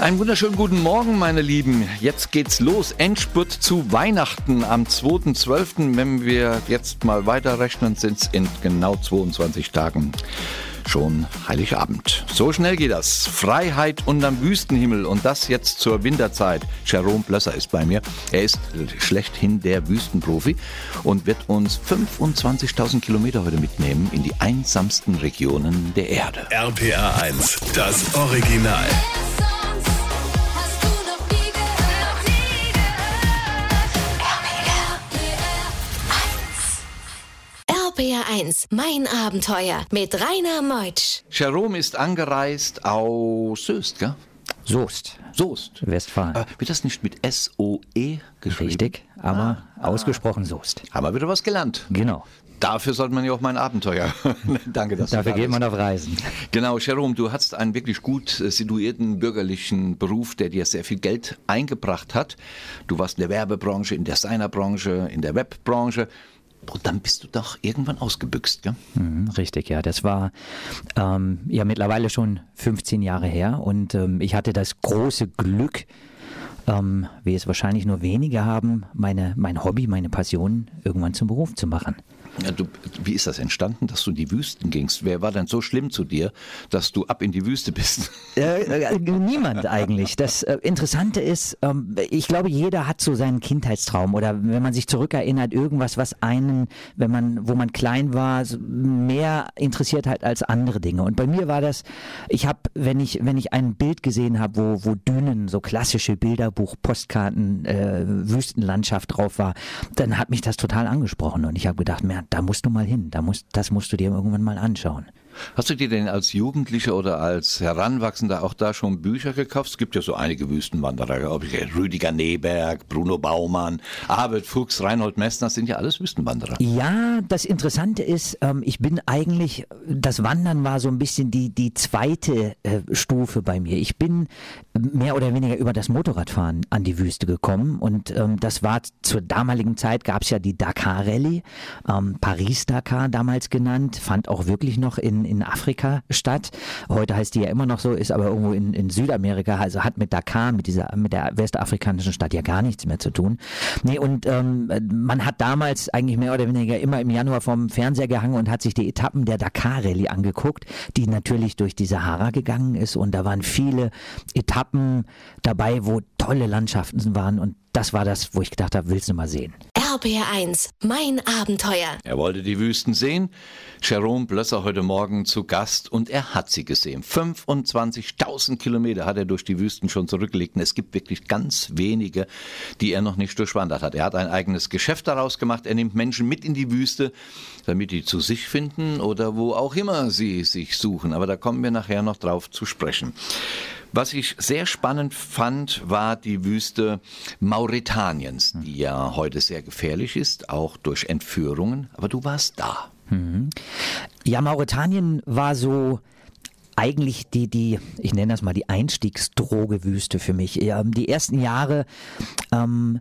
Einen wunderschönen guten Morgen, meine Lieben. Jetzt geht's los. Endspurt zu Weihnachten am 2.12. Wenn wir jetzt mal weiterrechnen, sind's in genau 22 Tagen schon Heiligabend. So schnell geht das. Freiheit unterm Wüstenhimmel und das jetzt zur Winterzeit. Jerome Blösser ist bei mir. Er ist schlechthin der Wüstenprofi und wird uns 25.000 Kilometer heute mitnehmen in die einsamsten Regionen der Erde. RPR 1, das Original. 1, mein Abenteuer mit Rainer Meutsch. Jerome ist angereist aus Soest, gell? Soest, Soest. Westfalen. Äh, wird das nicht mit S-O-E geschrieben? Richtig, aber ausgesprochen Soest. Haben wir wieder was gelernt. Genau. Dafür sollte man ja auch mein Abenteuer. Danke, dass Dafür du da geht bist. man auf Reisen. Genau, Jerome, du hast einen wirklich gut äh, situierten bürgerlichen Beruf, der dir sehr viel Geld eingebracht hat. Du warst in der Werbebranche, in der Designerbranche, in der Webbranche. Und dann bist du doch irgendwann ausgebüxt, gell? Mhm, richtig, ja. Das war ähm, ja mittlerweile schon 15 Jahre her und ähm, ich hatte das große Glück, ähm, wie es wahrscheinlich nur wenige haben, meine, mein Hobby, meine Passion irgendwann zum Beruf zu machen. Ja, du, wie ist das entstanden, dass du in die Wüsten gingst? Wer war denn so schlimm zu dir, dass du ab in die Wüste bist? Äh, äh, niemand eigentlich. Das äh, Interessante ist, ähm, ich glaube, jeder hat so seinen Kindheitstraum oder wenn man sich zurückerinnert, irgendwas, was einen, wenn man, wo man klein war, mehr interessiert hat als andere Dinge. Und bei mir war das, ich habe, wenn ich, wenn ich ein Bild gesehen habe, wo, wo Dünen, so klassische Bilderbuch, Postkarten, äh, Wüstenlandschaft drauf war, dann hat mich das total angesprochen und ich habe gedacht, mehr, da musst du mal hin, da musst, das musst du dir irgendwann mal anschauen. Hast du dir denn als Jugendlicher oder als Heranwachsender auch da schon Bücher gekauft? Es gibt ja so einige Wüstenwanderer, glaube ich. Rüdiger Neberg, Bruno Baumann, Abel Fuchs, Reinhold Messner, das sind ja alles Wüstenwanderer. Ja, das Interessante ist, ähm, ich bin eigentlich, das Wandern war so ein bisschen die, die zweite äh, Stufe bei mir. Ich bin mehr oder weniger über das Motorradfahren an die Wüste gekommen und ähm, das war zur damaligen Zeit, gab es ja die Dakar Rallye, ähm, Paris-Dakar damals genannt, fand auch wirklich noch in, in Afrika statt. Heute heißt die ja immer noch so, ist aber irgendwo in, in Südamerika, also hat mit Dakar, mit dieser, mit der westafrikanischen Stadt ja gar nichts mehr zu tun. Nee, und ähm, man hat damals eigentlich mehr oder weniger immer im Januar vom Fernseher gehangen und hat sich die Etappen der Dakar Rallye angeguckt, die natürlich durch die Sahara gegangen ist und da waren viele Etappen dabei, wo tolle Landschaften waren und das war das, wo ich gedacht habe, willst du mal sehen. RPR 1, mein Abenteuer. Er wollte die Wüsten sehen. Jerome Blösser heute Morgen zu Gast und er hat sie gesehen. 25.000 Kilometer hat er durch die Wüsten schon zurückgelegt. Und es gibt wirklich ganz wenige, die er noch nicht durchwandert hat. Er hat ein eigenes Geschäft daraus gemacht. Er nimmt Menschen mit in die Wüste, damit die zu sich finden oder wo auch immer sie sich suchen. Aber da kommen wir nachher noch drauf zu sprechen. Was ich sehr spannend fand, war die Wüste Mauretaniens, die ja heute sehr gefährlich ist, auch durch Entführungen. Aber du warst da. Ja, Mauretanien war so eigentlich die, die, ich nenne das mal die Einstiegsdrogewüste für mich. Ähm, Die ersten Jahre ähm,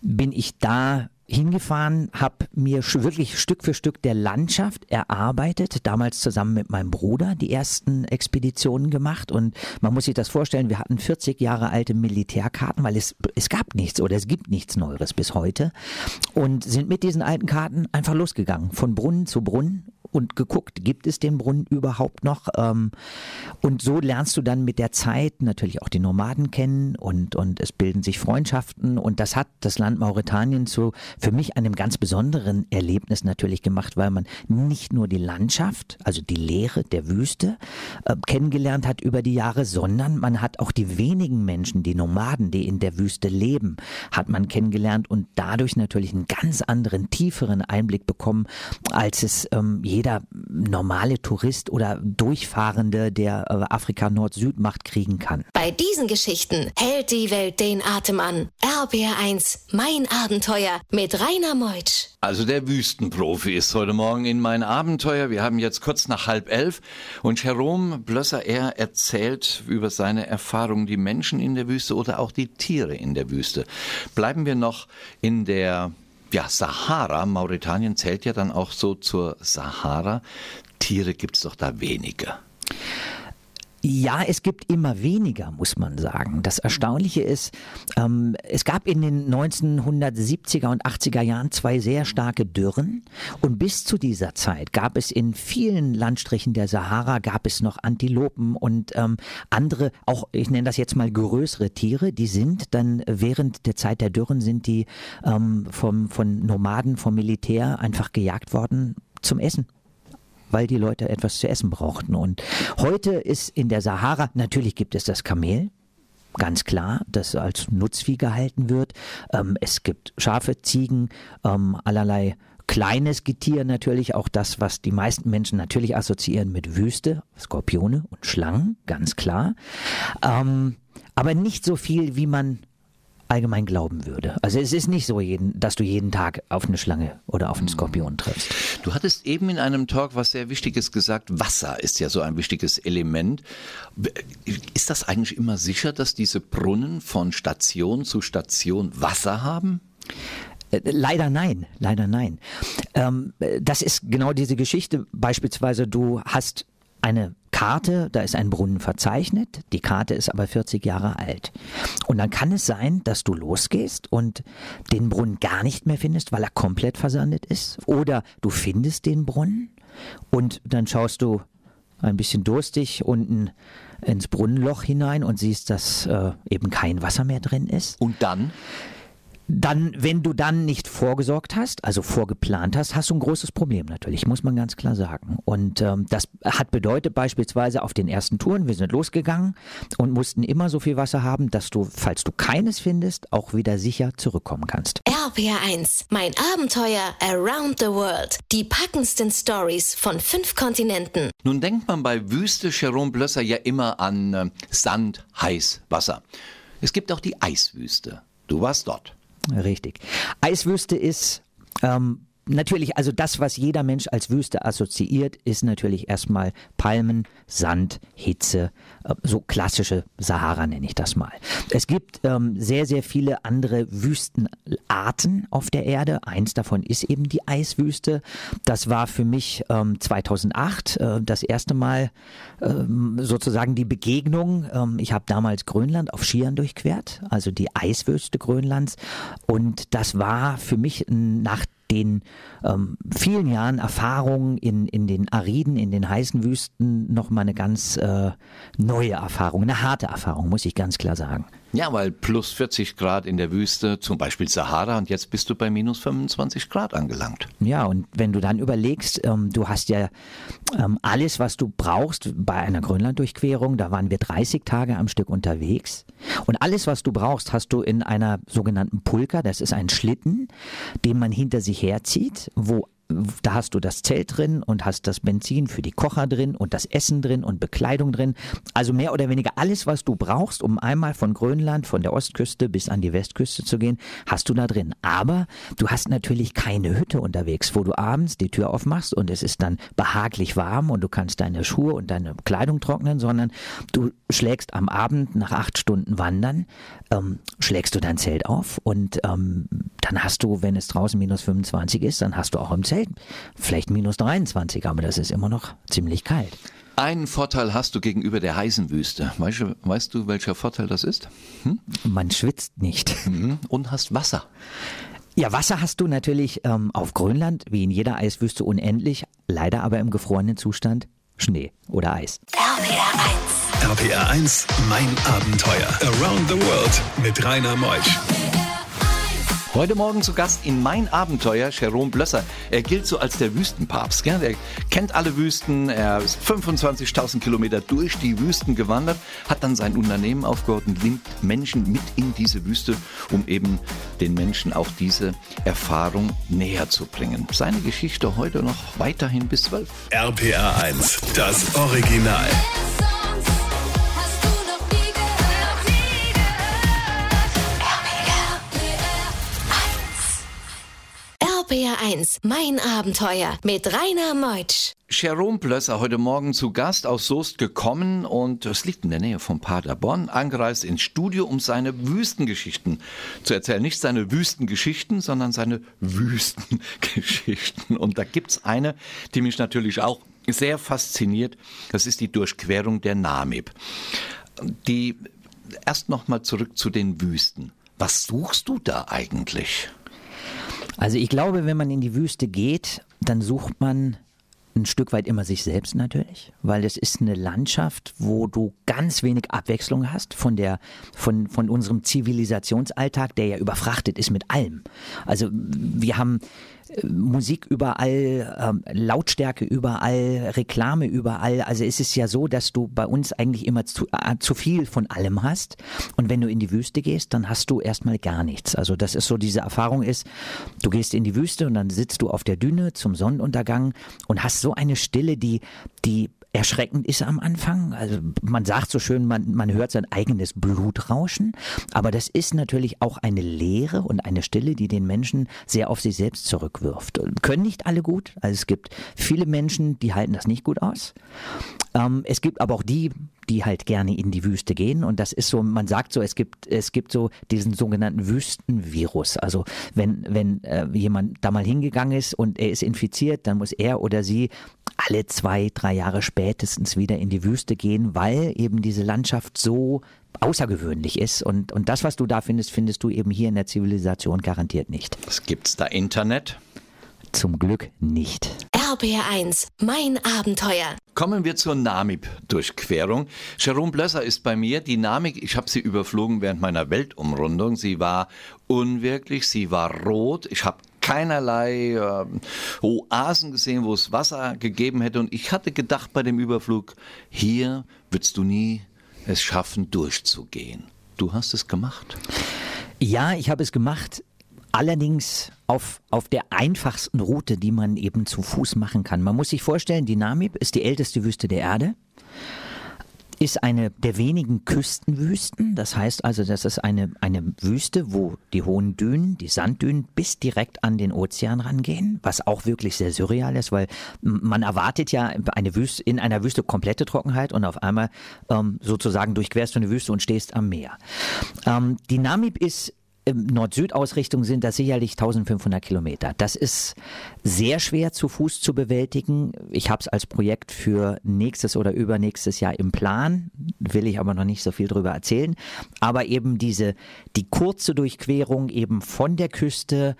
bin ich da hingefahren, habe mir wirklich Stück für Stück der Landschaft erarbeitet, damals zusammen mit meinem Bruder die ersten Expeditionen gemacht. Und man muss sich das vorstellen, wir hatten 40 Jahre alte Militärkarten, weil es, es gab nichts oder es gibt nichts Neueres bis heute. Und sind mit diesen alten Karten einfach losgegangen, von Brunnen zu Brunnen und geguckt, gibt es den Brunnen überhaupt noch? Ähm, und so lernst du dann mit der Zeit natürlich auch die Nomaden kennen und, und es bilden sich Freundschaften und das hat das Land Mauretanien zu für mich einem ganz besonderen Erlebnis natürlich gemacht, weil man nicht nur die Landschaft, also die Leere der Wüste äh, kennengelernt hat über die Jahre, sondern man hat auch die wenigen Menschen, die Nomaden, die in der Wüste leben, hat man kennengelernt und dadurch natürlich einen ganz anderen, tieferen Einblick bekommen, als es ähm, jeder normale Tourist oder Durchfahrende, der äh, Afrika Nord-Süd macht, kriegen kann. Bei diesen Geschichten hält die Welt den Atem an. RPR 1, mein Abenteuer mit Rainer Meutsch. Also der Wüstenprofi ist heute Morgen in mein Abenteuer. Wir haben jetzt kurz nach halb elf und Jerome Blösser, er erzählt über seine Erfahrungen, die Menschen in der Wüste oder auch die Tiere in der Wüste. Bleiben wir noch in der ja, Sahara, Mauretanien zählt ja dann auch so zur Sahara. Tiere gibt es doch da wenige. Ja, es gibt immer weniger, muss man sagen. Das Erstaunliche ist, ähm, es gab in den 1970er und 80er Jahren zwei sehr starke Dürren. Und bis zu dieser Zeit gab es in vielen Landstrichen der Sahara gab es noch Antilopen und ähm, andere, auch ich nenne das jetzt mal größere Tiere, die sind dann während der Zeit der Dürren sind die ähm, vom, von Nomaden, vom Militär einfach gejagt worden zum Essen weil die Leute etwas zu essen brauchten. Und heute ist in der Sahara, natürlich gibt es das Kamel, ganz klar, das als Nutzvieh gehalten wird. Ähm, es gibt Schafe, Ziegen, ähm, allerlei kleines Getier natürlich, auch das, was die meisten Menschen natürlich assoziieren mit Wüste, Skorpione und Schlangen, ganz klar. Ähm, aber nicht so viel, wie man allgemein glauben würde. Also es ist nicht so, jeden, dass du jeden Tag auf eine Schlange oder auf einen Skorpion triffst. Du hattest eben in einem Talk was sehr Wichtiges gesagt. Wasser ist ja so ein wichtiges Element. Ist das eigentlich immer sicher, dass diese Brunnen von Station zu Station Wasser haben? Äh, leider nein, leider nein. Ähm, das ist genau diese Geschichte. Beispielsweise, du hast eine Karte, da ist ein Brunnen verzeichnet, die Karte ist aber 40 Jahre alt. Und dann kann es sein, dass du losgehst und den Brunnen gar nicht mehr findest, weil er komplett versandet ist. Oder du findest den Brunnen und dann schaust du ein bisschen durstig unten ins Brunnenloch hinein und siehst, dass äh, eben kein Wasser mehr drin ist. Und dann? Dann, wenn du dann nicht vorgesorgt hast, also vorgeplant hast, hast du ein großes Problem natürlich, muss man ganz klar sagen. Und ähm, das hat bedeutet beispielsweise auf den ersten Touren, wir sind losgegangen und mussten immer so viel Wasser haben, dass du, falls du keines findest, auch wieder sicher zurückkommen kannst. RPR1, mein Abenteuer Around the World. Die packendsten Stories von fünf Kontinenten. Nun denkt man bei Wüste Jerome Blösser ja immer an äh, Sand, heiß, Wasser. Es gibt auch die Eiswüste. Du warst dort. Richtig. Eiswüste ist ähm, natürlich, also das, was jeder Mensch als Wüste assoziiert, ist natürlich erstmal Palmen, Sand, Hitze, äh, so klassische Sahara nenne ich das mal. Es gibt ähm, sehr, sehr viele andere Wüstenarten auf der Erde. Eins davon ist eben die Eiswüste. Das war für mich ähm, 2008 äh, das erste Mal ähm, sozusagen die Begegnung. Ähm, ich habe damals Grönland auf Skiern durchquert, also die Eiswüste Grönlands. Und das war für mich nach den ähm, vielen Jahren Erfahrung in, in den ariden, in den heißen Wüsten nochmal eine ganz äh, neue Erfahrung, eine harte Erfahrung, muss ich ganz klar sagen. Ja, weil plus 40 Grad in der Wüste, zum Beispiel Sahara, und jetzt bist du bei minus 25 Grad angelangt. Ja, und wenn du dann überlegst, ähm, du hast ja ähm, alles, was du brauchst bei einer Grönlanddurchquerung, da waren wir 30 Tage am Stück unterwegs. Und alles, was du brauchst, hast du in einer sogenannten Pulka, das ist ein Schlitten, den man hinter sich herzieht, wo da hast du das Zelt drin und hast das Benzin für die Kocher drin und das Essen drin und Bekleidung drin. Also mehr oder weniger alles, was du brauchst, um einmal von Grönland, von der Ostküste bis an die Westküste zu gehen, hast du da drin. Aber du hast natürlich keine Hütte unterwegs, wo du abends die Tür aufmachst und es ist dann behaglich warm und du kannst deine Schuhe und deine Kleidung trocknen, sondern du schlägst am Abend nach acht Stunden Wandern, ähm, schlägst du dein Zelt auf und ähm, dann hast du, wenn es draußen minus 25 ist, dann hast du auch im Zelt vielleicht minus 23, aber das ist immer noch ziemlich kalt. Einen Vorteil hast du gegenüber der heißen Wüste. Weißt du, weißt du welcher Vorteil das ist? Hm? Man schwitzt nicht. Mhm. Und hast Wasser. Ja, Wasser hast du natürlich ähm, auf Grönland, wie in jeder Eiswüste, unendlich. Leider aber im gefrorenen Zustand Schnee oder Eis. RPR 1. RPR 1, mein Abenteuer. Around the World mit Rainer Meusch. Heute Morgen zu Gast in Mein Abenteuer Jerome Blösser. Er gilt so als der Wüstenpapst. Gell? Er kennt alle Wüsten, er ist 25.000 Kilometer durch die Wüsten gewandert, hat dann sein Unternehmen aufgehört und nimmt Menschen mit in diese Wüste, um eben den Menschen auch diese Erfahrung näher zu bringen. Seine Geschichte heute noch weiterhin bis 12. RPR 1, das Original. RPR RBR1, mein Abenteuer mit Rainer Meutsch. Jerome Blösser heute Morgen zu Gast aus Soest gekommen und es liegt in der Nähe von Paderborn, angereist ins Studio, um seine Wüstengeschichten zu erzählen. Nicht seine Wüstengeschichten, sondern seine Wüstengeschichten. Und da gibt's eine, die mich natürlich auch sehr fasziniert. Das ist die Durchquerung der Namib. Die erst noch mal zurück zu den Wüsten. Was suchst du da eigentlich? Also ich glaube, wenn man in die Wüste geht, dann sucht man ein Stück weit immer sich selbst natürlich, weil es ist eine Landschaft, wo du ganz wenig Abwechslung hast von der von von unserem Zivilisationsalltag, der ja überfrachtet ist mit allem. Also wir haben Musik überall, ähm, Lautstärke überall, Reklame überall. Also es ist ja so, dass du bei uns eigentlich immer zu, äh, zu viel von allem hast. Und wenn du in die Wüste gehst, dann hast du erstmal gar nichts. Also das ist so diese Erfahrung ist, du gehst in die Wüste und dann sitzt du auf der Düne zum Sonnenuntergang und hast so eine Stille, die, die erschreckend ist am Anfang. Also man sagt so schön, man, man hört sein eigenes Blut rauschen, aber das ist natürlich auch eine Leere und eine Stille, die den Menschen sehr auf sich selbst zurückwirft. Können nicht alle gut. Also es gibt viele Menschen, die halten das nicht gut aus. Ähm, es gibt aber auch die, die halt gerne in die Wüste gehen. Und das ist so, man sagt so, es gibt, es gibt so diesen sogenannten Wüstenvirus. Also wenn, wenn äh, jemand da mal hingegangen ist und er ist infiziert, dann muss er oder sie alle zwei, drei Jahre spätestens wieder in die Wüste gehen, weil eben diese Landschaft so außergewöhnlich ist. Und, und das, was du da findest, findest du eben hier in der Zivilisation garantiert nicht. Es gibt's da Internet? Zum Glück nicht. RBR1, mein Abenteuer. Kommen wir zur Namib-Durchquerung. Jerome Blösser ist bei mir. Die Namib, ich habe sie überflogen während meiner Weltumrundung. Sie war unwirklich, sie war rot. Ich habe keinerlei äh, Oasen gesehen, wo es Wasser gegeben hätte. Und ich hatte gedacht bei dem Überflug, hier würdest du nie es schaffen, durchzugehen. Du hast es gemacht. Ja, ich habe es gemacht. Allerdings auf, auf der einfachsten Route, die man eben zu Fuß machen kann. Man muss sich vorstellen, die Namib ist die älteste Wüste der Erde ist eine der wenigen Küstenwüsten. Das heißt also, das ist eine, eine Wüste, wo die hohen Dünen, die Sanddünen bis direkt an den Ozean rangehen, was auch wirklich sehr surreal ist, weil man erwartet ja eine Wüste, in einer Wüste komplette Trockenheit und auf einmal ähm, sozusagen durchquerst du eine Wüste und stehst am Meer. Ähm, die Namib ist Nord-Süd-Ausrichtung sind das sicherlich 1500 Kilometer. Das ist sehr schwer zu Fuß zu bewältigen. Ich habe es als Projekt für nächstes oder übernächstes Jahr im Plan, will ich aber noch nicht so viel drüber erzählen. Aber eben diese, die kurze Durchquerung eben von der Küste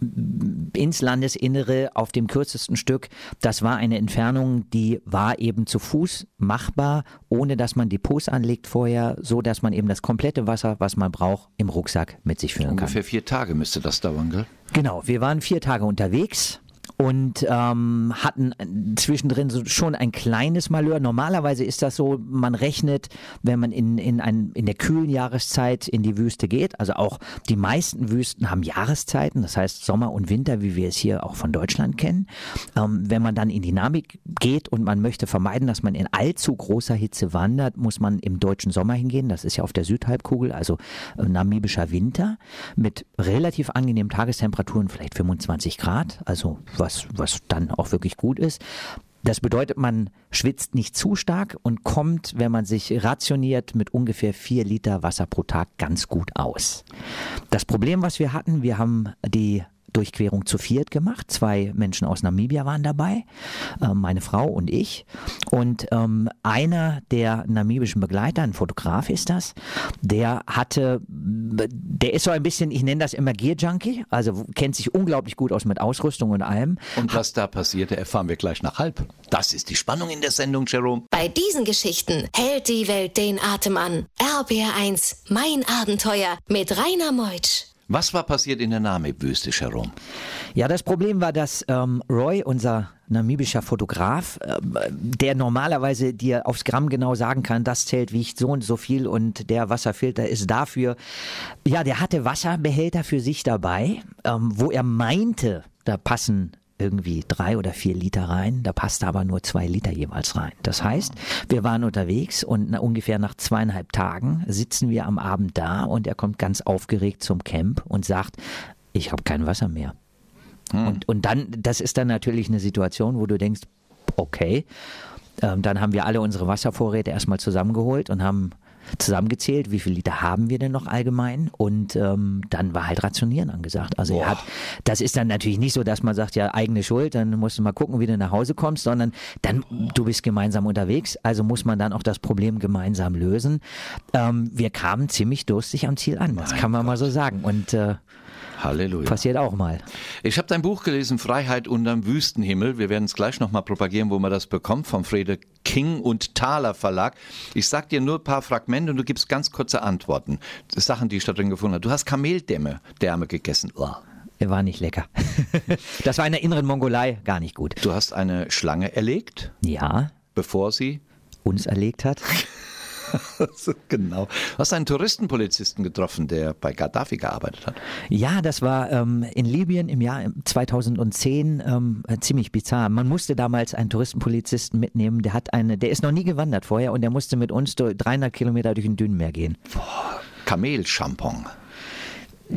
ins Landesinnere auf dem kürzesten Stück. Das war eine Entfernung, die war eben zu Fuß machbar, ohne dass man Depots anlegt vorher, so dass man eben das komplette Wasser, was man braucht, im Rucksack mit sich führen Ungefähr kann. Ungefähr vier Tage müsste das dauern, gell? Genau, wir waren vier Tage unterwegs und ähm, hatten zwischendrin so schon ein kleines Malheur. Normalerweise ist das so, man rechnet, wenn man in, in, ein, in der kühlen Jahreszeit in die Wüste geht, also auch die meisten Wüsten haben Jahreszeiten, das heißt Sommer und Winter, wie wir es hier auch von Deutschland kennen. Ähm, wenn man dann in Dynamik geht und man möchte vermeiden, dass man in allzu großer Hitze wandert, muss man im deutschen Sommer hingehen. Das ist ja auf der Südhalbkugel, also äh, namibischer Winter mit relativ angenehmen Tagestemperaturen, vielleicht 25 Grad, also was, was dann auch wirklich gut ist. Das bedeutet, man schwitzt nicht zu stark und kommt, wenn man sich rationiert, mit ungefähr vier Liter Wasser pro Tag ganz gut aus. Das Problem, was wir hatten, wir haben die Durchquerung zu viert gemacht. Zwei Menschen aus Namibia waren dabei, äh, meine Frau und ich. Und ähm, einer der namibischen Begleiter, ein Fotograf ist das, der hatte, der ist so ein bisschen, ich nenne das immer Gear Junkie, also kennt sich unglaublich gut aus mit Ausrüstung und allem. Und was da passierte, erfahren wir gleich nach halb. Das ist die Spannung in der Sendung, Jerome. Bei diesen Geschichten hält die Welt den Atem an. RBR1, mein Abenteuer mit Rainer Meutsch. Was war passiert in der Namib-Wüste, Jerome? Ja, das Problem war, dass ähm, Roy, unser namibischer Fotograf, äh, der normalerweise dir aufs Gramm genau sagen kann, das Zelt wiegt so und so viel und der Wasserfilter ist dafür. Ja, der hatte Wasserbehälter für sich dabei, ähm, wo er meinte, da passen irgendwie drei oder vier Liter rein, da passte aber nur zwei Liter jeweils rein. Das heißt, wir waren unterwegs und na, ungefähr nach zweieinhalb Tagen sitzen wir am Abend da und er kommt ganz aufgeregt zum Camp und sagt, ich habe kein Wasser mehr. Hm. Und, und dann, das ist dann natürlich eine Situation, wo du denkst, okay, ähm, dann haben wir alle unsere Wasservorräte erstmal zusammengeholt und haben zusammengezählt, wie viele Liter haben wir denn noch allgemein und ähm, dann war halt Rationieren angesagt. Also Boah. er hat, das ist dann natürlich nicht so, dass man sagt, ja eigene Schuld, dann musst du mal gucken, wie du nach Hause kommst, sondern dann du bist gemeinsam unterwegs, also muss man dann auch das Problem gemeinsam lösen. Ähm, wir kamen ziemlich durstig am Ziel an, das mein kann man Gott. mal so sagen und äh, Halleluja. Passiert auch mal. Ich habe dein Buch gelesen, Freiheit unterm Wüstenhimmel. Wir werden es gleich nochmal propagieren, wo man das bekommt, vom Frede King und Thaler Verlag. Ich sag dir nur ein paar Fragmente und du gibst ganz kurze Antworten. Sachen, die ich da drin gefunden habe. Du hast Kameldämme Därme gegessen. Oh. War nicht lecker. das war in der inneren Mongolei gar nicht gut. Du hast eine Schlange erlegt? Ja. Bevor sie uns erlegt hat. genau. Du hast einen Touristenpolizisten getroffen, der bei Gaddafi gearbeitet hat. Ja, das war ähm, in Libyen im Jahr 2010 ähm, ziemlich bizarr. Man musste damals einen Touristenpolizisten mitnehmen, der hat eine, der ist noch nie gewandert vorher und der musste mit uns 300 Kilometer durch den Dünenmeer gehen. Boah, Kamelschampon.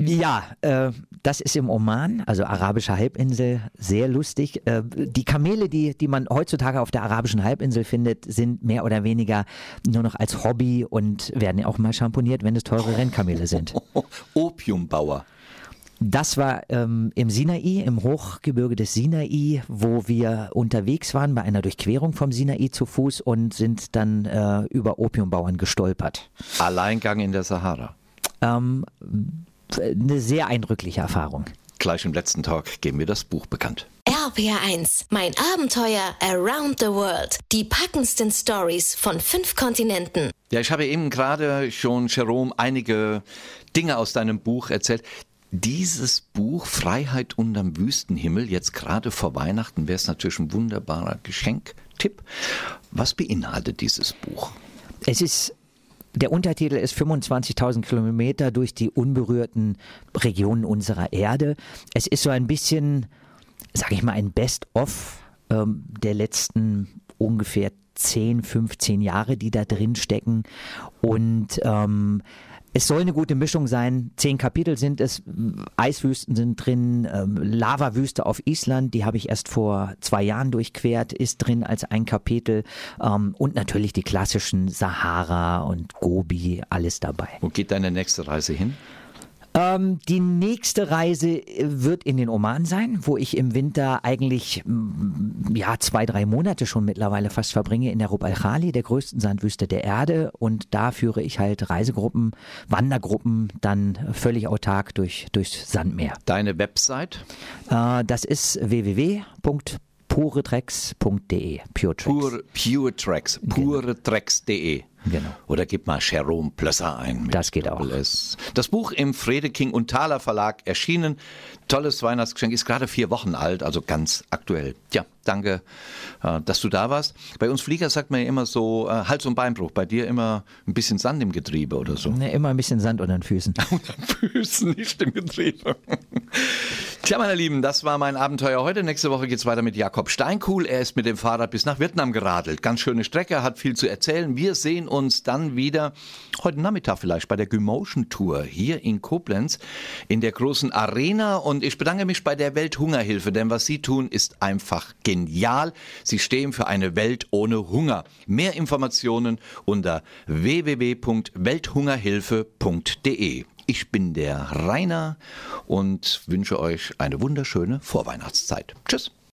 Ja, äh, das ist im Oman, also arabische Halbinsel, sehr lustig. Äh, die Kamele, die, die man heutzutage auf der arabischen Halbinsel findet, sind mehr oder weniger nur noch als Hobby und werden auch mal schamponiert, wenn es teure Rennkamele sind. Opiumbauer. Das war ähm, im Sinai, im Hochgebirge des Sinai, wo wir unterwegs waren bei einer Durchquerung vom Sinai zu Fuß und sind dann äh, über Opiumbauern gestolpert. Alleingang in der Sahara. Ähm, eine sehr eindrückliche Erfahrung. Gleich im letzten Talk geben wir das Buch bekannt. RPR1, mein Abenteuer Around the World. Die packendsten Stories von fünf Kontinenten. Ja, ich habe eben gerade schon, Jerome, einige Dinge aus deinem Buch erzählt. Dieses Buch Freiheit unterm Wüstenhimmel, jetzt gerade vor Weihnachten, wäre es natürlich ein wunderbarer Geschenktipp. Was beinhaltet dieses Buch? Es ist der Untertitel ist 25.000 Kilometer durch die unberührten Regionen unserer Erde. Es ist so ein bisschen, sage ich mal, ein Best-of ähm, der letzten ungefähr 10, 15 Jahre, die da drin stecken. Und ähm, es soll eine gute Mischung sein. Zehn Kapitel sind es, Eiswüsten sind drin, ähm, Lavawüste auf Island, die habe ich erst vor zwei Jahren durchquert, ist drin als ein Kapitel. Ähm, und natürlich die klassischen Sahara und Gobi, alles dabei. Wo geht deine nächste Reise hin? Ähm, die nächste Reise äh, wird in den Oman sein, wo ich im Winter eigentlich mm, ja zwei, drei Monate schon mittlerweile fast verbringe in der Rub al-Khali, der größten Sandwüste der Erde. Und da führe ich halt Reisegruppen, Wandergruppen dann völlig autark durch, durchs Sandmeer. Deine Website? Äh, das ist www puretrex.de. Pure Tracks. Pure, Pure Tracks. Puretrex.de. Genau. Oder gib mal Jerome Plösser ein. Das geht auch. Alles. Das Buch im Fredeking und Thaler Verlag erschienen. Tolles Weihnachtsgeschenk, ist gerade vier Wochen alt, also ganz aktuell. Ja, danke, äh, dass du da warst. Bei uns Flieger sagt man ja immer so äh, Hals- und Beinbruch. Bei dir immer ein bisschen Sand im Getriebe oder so. Ne, immer ein bisschen Sand unter den Füßen. unter den Füßen, nicht im Getriebe. Tja, meine Lieben, das war mein Abenteuer heute. Nächste Woche geht es weiter mit Jakob Steinkuhl. Er ist mit dem Fahrrad bis nach Vietnam geradelt. Ganz schöne Strecke, hat viel zu erzählen. Wir sehen uns dann wieder heute Nachmittag vielleicht bei der Gymotion Tour hier in Koblenz in der großen Arena und ich bedanke mich bei der Welthungerhilfe, denn was Sie tun, ist einfach genial. Sie stehen für eine Welt ohne Hunger. Mehr Informationen unter www.welthungerhilfe.de. Ich bin der Rainer und wünsche euch eine wunderschöne Vorweihnachtszeit. Tschüss.